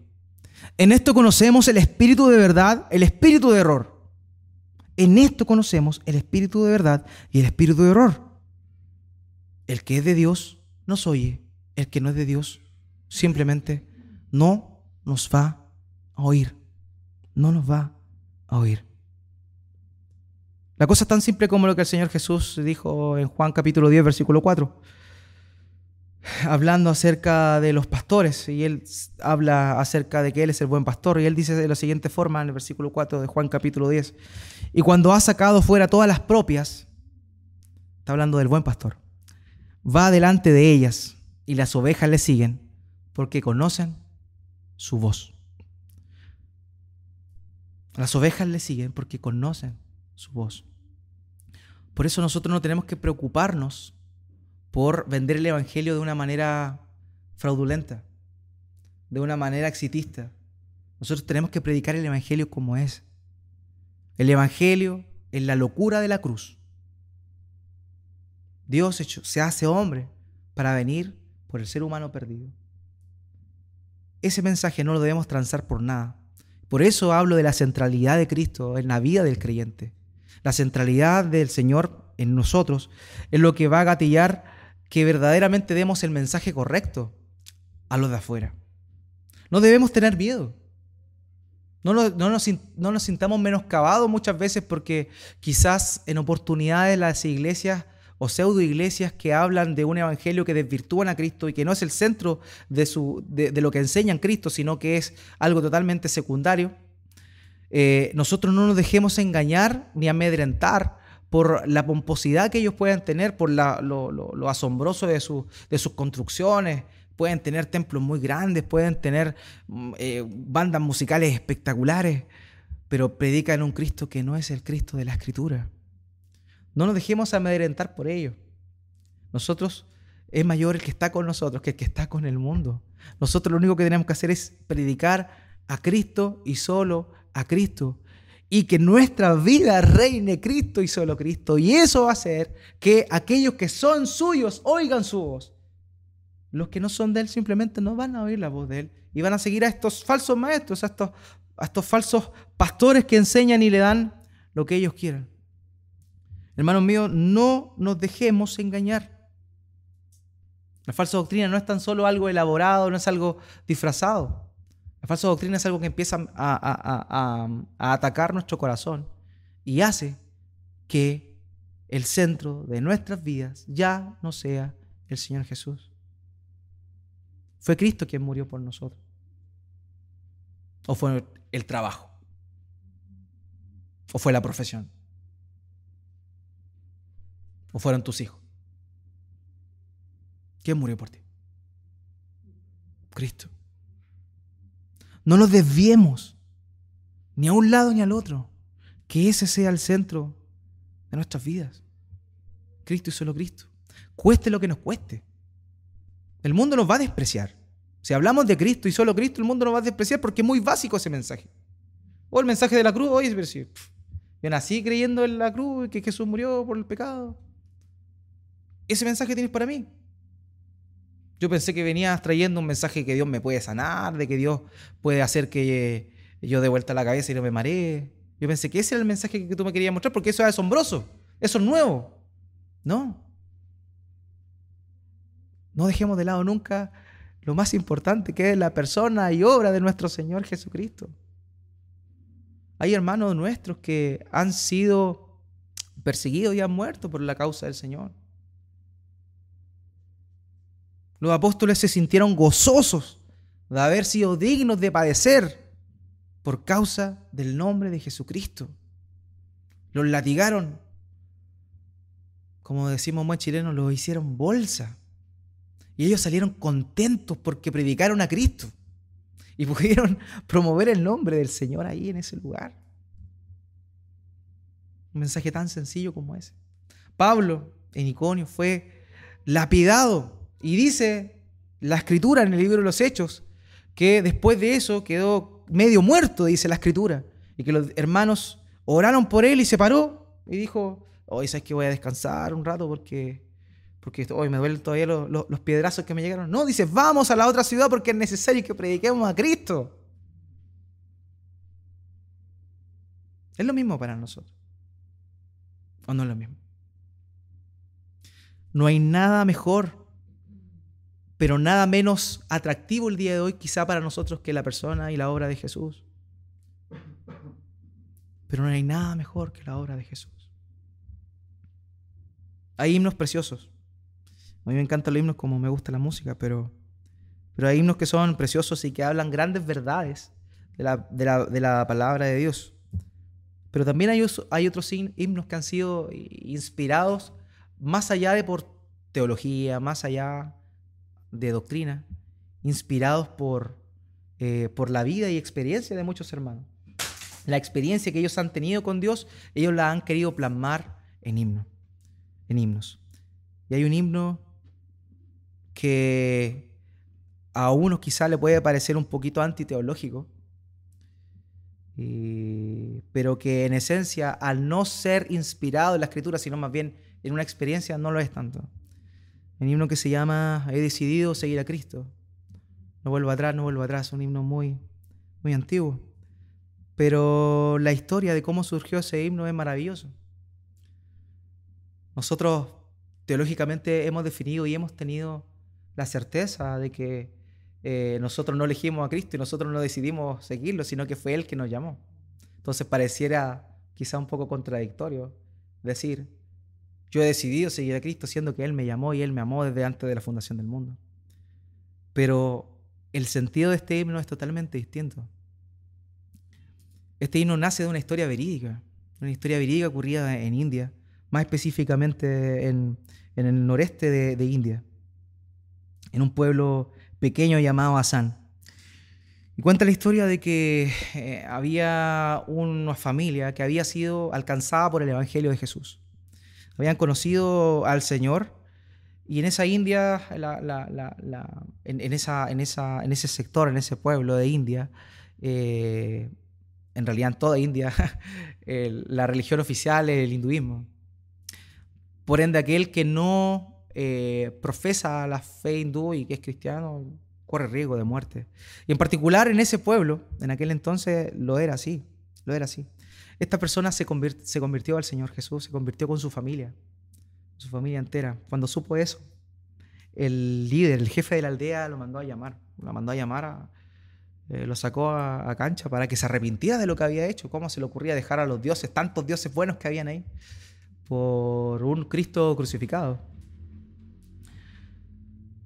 En esto conocemos el espíritu de verdad, el espíritu de error. En esto conocemos el espíritu de verdad y el espíritu de error. El que es de Dios nos oye, el que no es de Dios simplemente no nos va a oír. No nos va a oír. La cosa es tan simple como lo que el Señor Jesús dijo en Juan capítulo 10, versículo 4, hablando acerca de los pastores, y él habla acerca de que Él es el buen pastor, y él dice de la siguiente forma en el versículo 4 de Juan capítulo 10, y cuando ha sacado fuera todas las propias, está hablando del buen pastor, va delante de ellas, y las ovejas le siguen, porque conocen su voz. Las ovejas le siguen porque conocen su voz. Por eso nosotros no tenemos que preocuparnos por vender el Evangelio de una manera fraudulenta, de una manera exitista. Nosotros tenemos que predicar el Evangelio como es. El Evangelio es la locura de la cruz. Dios se hace hombre para venir por el ser humano perdido. Ese mensaje no lo debemos transar por nada. Por eso hablo de la centralidad de Cristo en la vida del creyente. La centralidad del Señor en nosotros es lo que va a gatillar que verdaderamente demos el mensaje correcto a los de afuera. No debemos tener miedo. No, no, nos, no nos sintamos menoscabados muchas veces porque quizás en oportunidades las iglesias o pseudo iglesias que hablan de un evangelio que desvirtúan a Cristo y que no es el centro de, su, de, lo que enseñan Cristo, sino que es algo totalmente secundario, eh, nosotros no nos dejemos engañar ni amedrentar por la pomposidad que ellos puedan tener, por lo, asombroso de, de sus construcciones, pueden tener templos muy grandes, pueden tener mm, eh, bandas musicales espectaculares, pero predican un Cristo que no es el Cristo de la Escritura. No nos dejemos amedrentar por ello. Nosotros es mayor el que está con nosotros que el que está con el mundo. Nosotros lo único que tenemos que hacer es predicar a Cristo y solo a Cristo. Y que nuestra vida reine Cristo y solo Cristo. Y eso va a hacer que aquellos que son suyos oigan su voz. Los que no son de Él simplemente no van a oír la voz de Él. Y van a seguir a estos falsos maestros, a estos, a estos falsos pastores que enseñan y le dan lo que ellos quieran. Hermanos míos, no nos dejemos engañar. La falsa doctrina no es tan solo algo elaborado, no es algo disfrazado. La falsa doctrina es algo que empieza a, atacar nuestro corazón y hace que el centro de nuestras vidas ya no sea el Señor Jesús. Fue Cristo quien murió por nosotros. O fue el trabajo. O fue la profesión. ¿O fueron tus hijos? ¿Quién murió por ti? Cristo. No nos desviemos ni a un lado ni al otro. Que ese sea el centro de nuestras vidas. Cristo y solo Cristo. Cueste lo que nos cueste. El mundo nos va a despreciar. Si hablamos de Cristo y solo Cristo, el mundo nos va a despreciar porque es muy básico ese mensaje. O el mensaje de la cruz, oye, pero si yo nací creyendo en la cruz, que Jesús murió por el pecado ese mensaje tienes para mí. Yo pensé que venías trayendo un mensaje que Dios me puede sanar, de que Dios puede hacer que yo dé vuelta la cabeza y no me maree. Yo pensé que ese era el mensaje que tú me querías mostrar porque eso es asombroso, eso es nuevo. No. No dejemos de lado nunca lo más importante que es la persona y obra de nuestro Señor Jesucristo. Hay hermanos nuestros que han sido perseguidos y han muerto por la causa del Señor. Los apóstoles se sintieron gozosos de haber sido dignos de padecer por causa del nombre de Jesucristo. Los latigaron, como decimos muy chilenos, los hicieron bolsa. Y ellos salieron contentos porque predicaron a Cristo y pudieron promover el nombre del Señor ahí en ese lugar. Un mensaje tan sencillo como ese. Pablo en Iconio fue lapidado y dice la escritura en el libro de los Hechos que después de eso quedó medio muerto, dice la escritura, y que los hermanos oraron por él y se paró y dijo, hoy sabes que voy a descansar un rato porque, porque hoy me duelen todavía los, los piedrazos que me llegaron. No, dice, vamos a la otra ciudad porque es necesario que prediquemos a Cristo. Es lo mismo para nosotros. ¿O no es lo mismo? No hay nada mejor, pero nada menos atractivo el día de hoy quizá para nosotros que la persona y la obra de Jesús. Pero no hay nada mejor que la obra de Jesús. Hay himnos preciosos. A mí me encantan los himnos como me gusta la música, pero, pero hay himnos que son preciosos y que hablan grandes verdades de la, de la palabra de Dios. Pero también hay, hay otros himnos que han sido inspirados más allá de por teología, más allá de doctrina, inspirados por, eh, por la vida y experiencia de muchos hermanos. La experiencia que ellos han tenido con Dios, ellos la han querido plasmar en himno, en himnos. Y hay un himno que a unos quizá le puede parecer un poquito antiteológico, pero que en esencia, al no ser inspirado en la escritura, sino más bien en una experiencia, no lo es tanto. Un himno que se llama He decidido seguir a Cristo. No vuelvo atrás, no vuelvo atrás. Un himno muy, muy antiguo. Pero la historia de cómo surgió ese himno es maravilloso. Nosotros teológicamente hemos definido y hemos tenido la certeza de que eh, nosotros no elegimos a Cristo y nosotros no decidimos seguirlo, sino que fue Él que nos llamó. Entonces pareciera quizá un poco contradictorio decir, yo he decidido seguir a Cristo siendo que Él me llamó y Él me amó desde antes de la fundación del mundo. Pero el sentido de este himno es totalmente distinto. Este himno nace de una historia verídica, una historia verídica ocurrida en India, más específicamente en, el noreste de India, en un pueblo pequeño llamado Hassan. Y cuenta la historia de que eh, había una familia que había sido alcanzada por el Evangelio de Jesús. Habían conocido al Señor y en esa India, en, esa, en, esa, en, ese sector, en ese pueblo de India, eh, en realidad en toda India, la religión oficial es el hinduismo. Por ende, aquel que no eh, profesa la fe hindú y que es cristiano, corre riesgo de muerte. Y en particular en ese pueblo, en aquel entonces lo era así, lo era así. Esta persona se, convirtió al Señor Jesús, se convirtió con su familia, su familia entera. Cuando supo eso, el líder, el jefe de la aldea lo mandó a llamar, lo mandó a llamar, eh, lo sacó a, a, cancha para que se arrepintiera de lo que había hecho, cómo se le ocurría dejar a los dioses, tantos dioses buenos que habían ahí, por un Cristo crucificado.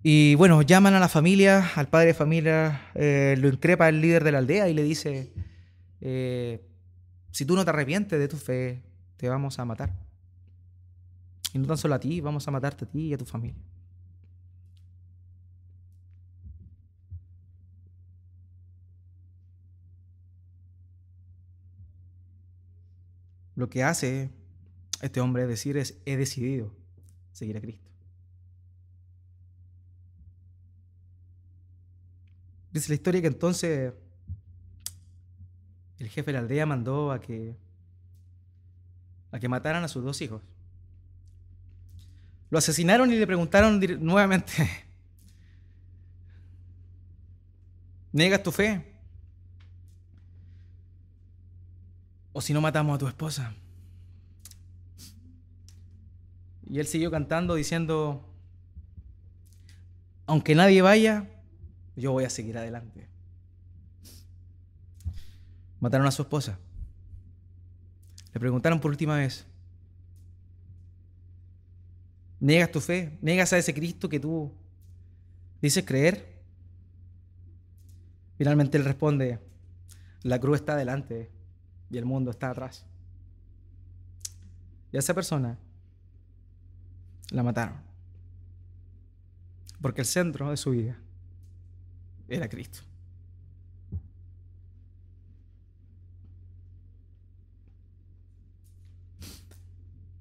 Y bueno, llaman a la familia, al padre de familia, eh, lo increpa el líder de la aldea y le dice, eh, si tú no te arrepientes de tu fe, te vamos a matar. Y no tan solo a ti, vamos a matarte a ti y a tu familia. Lo que hace este hombre es decir es, he decidido seguir a Cristo. Dice la historia que entonces el jefe de la aldea mandó a que, a que mataran a sus dos hijos. Lo asesinaron y le preguntaron nuevamente, ¿negas tu fe? ¿O si no matamos a tu esposa? Y él siguió cantando diciendo, aunque nadie vaya, yo voy a seguir adelante. Mataron a su esposa. Le preguntaron por última vez, ¿negas tu fe? ¿Negas a ese Cristo que tú dices creer? Finalmente él responde, la cruz está adelante y el mundo está atrás. Y a esa persona la mataron. Porque el centro de su vida era Cristo.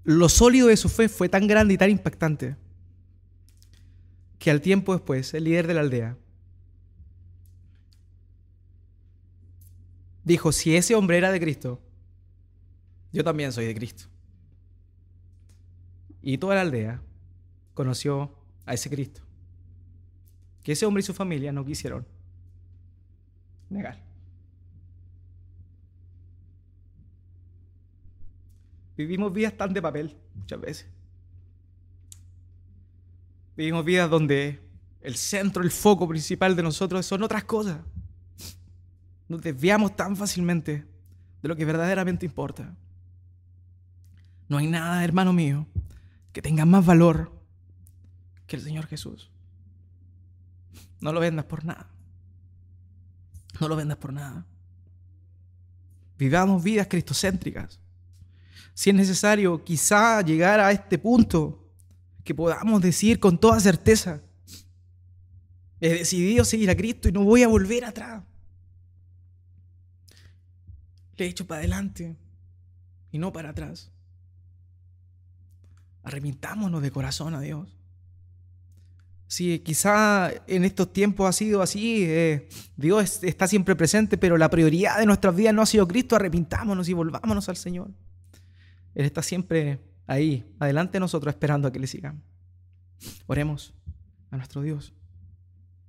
Lo sólido de su fe fue tan grande y tan impactante que al tiempo después el líder de la aldea dijo, si ese hombre era de Cristo, yo también soy de Cristo. Y toda la aldea conoció a ese Cristo que ese hombre y su familia no quisieron negar. Vivimos vidas tan de papel muchas veces. Vivimos vidas donde el centro, el foco principal de nosotros son otras cosas. Nos desviamos tan fácilmente de lo que verdaderamente importa. No hay nada, hermano mío, que tenga más valor que el Señor Jesús. No lo vendas por nada. No lo vendas por nada. Vivamos vidas cristocéntricas. Si es necesario, quizá llegar a este punto que podamos decir con toda certeza, He decidido seguir a Cristo y no voy a volver atrás. Le he hecho para adelante y no para atrás. Arrepentámonos de corazón a Dios. Si quizá en estos tiempos ha sido así, eh, Dios está siempre presente, pero la prioridad de nuestras vidas no ha sido Cristo, arrepintámonos y volvámonos al Señor. Él está siempre ahí, adelante de nosotros, esperando a que le sigamos. Oremos a nuestro Dios.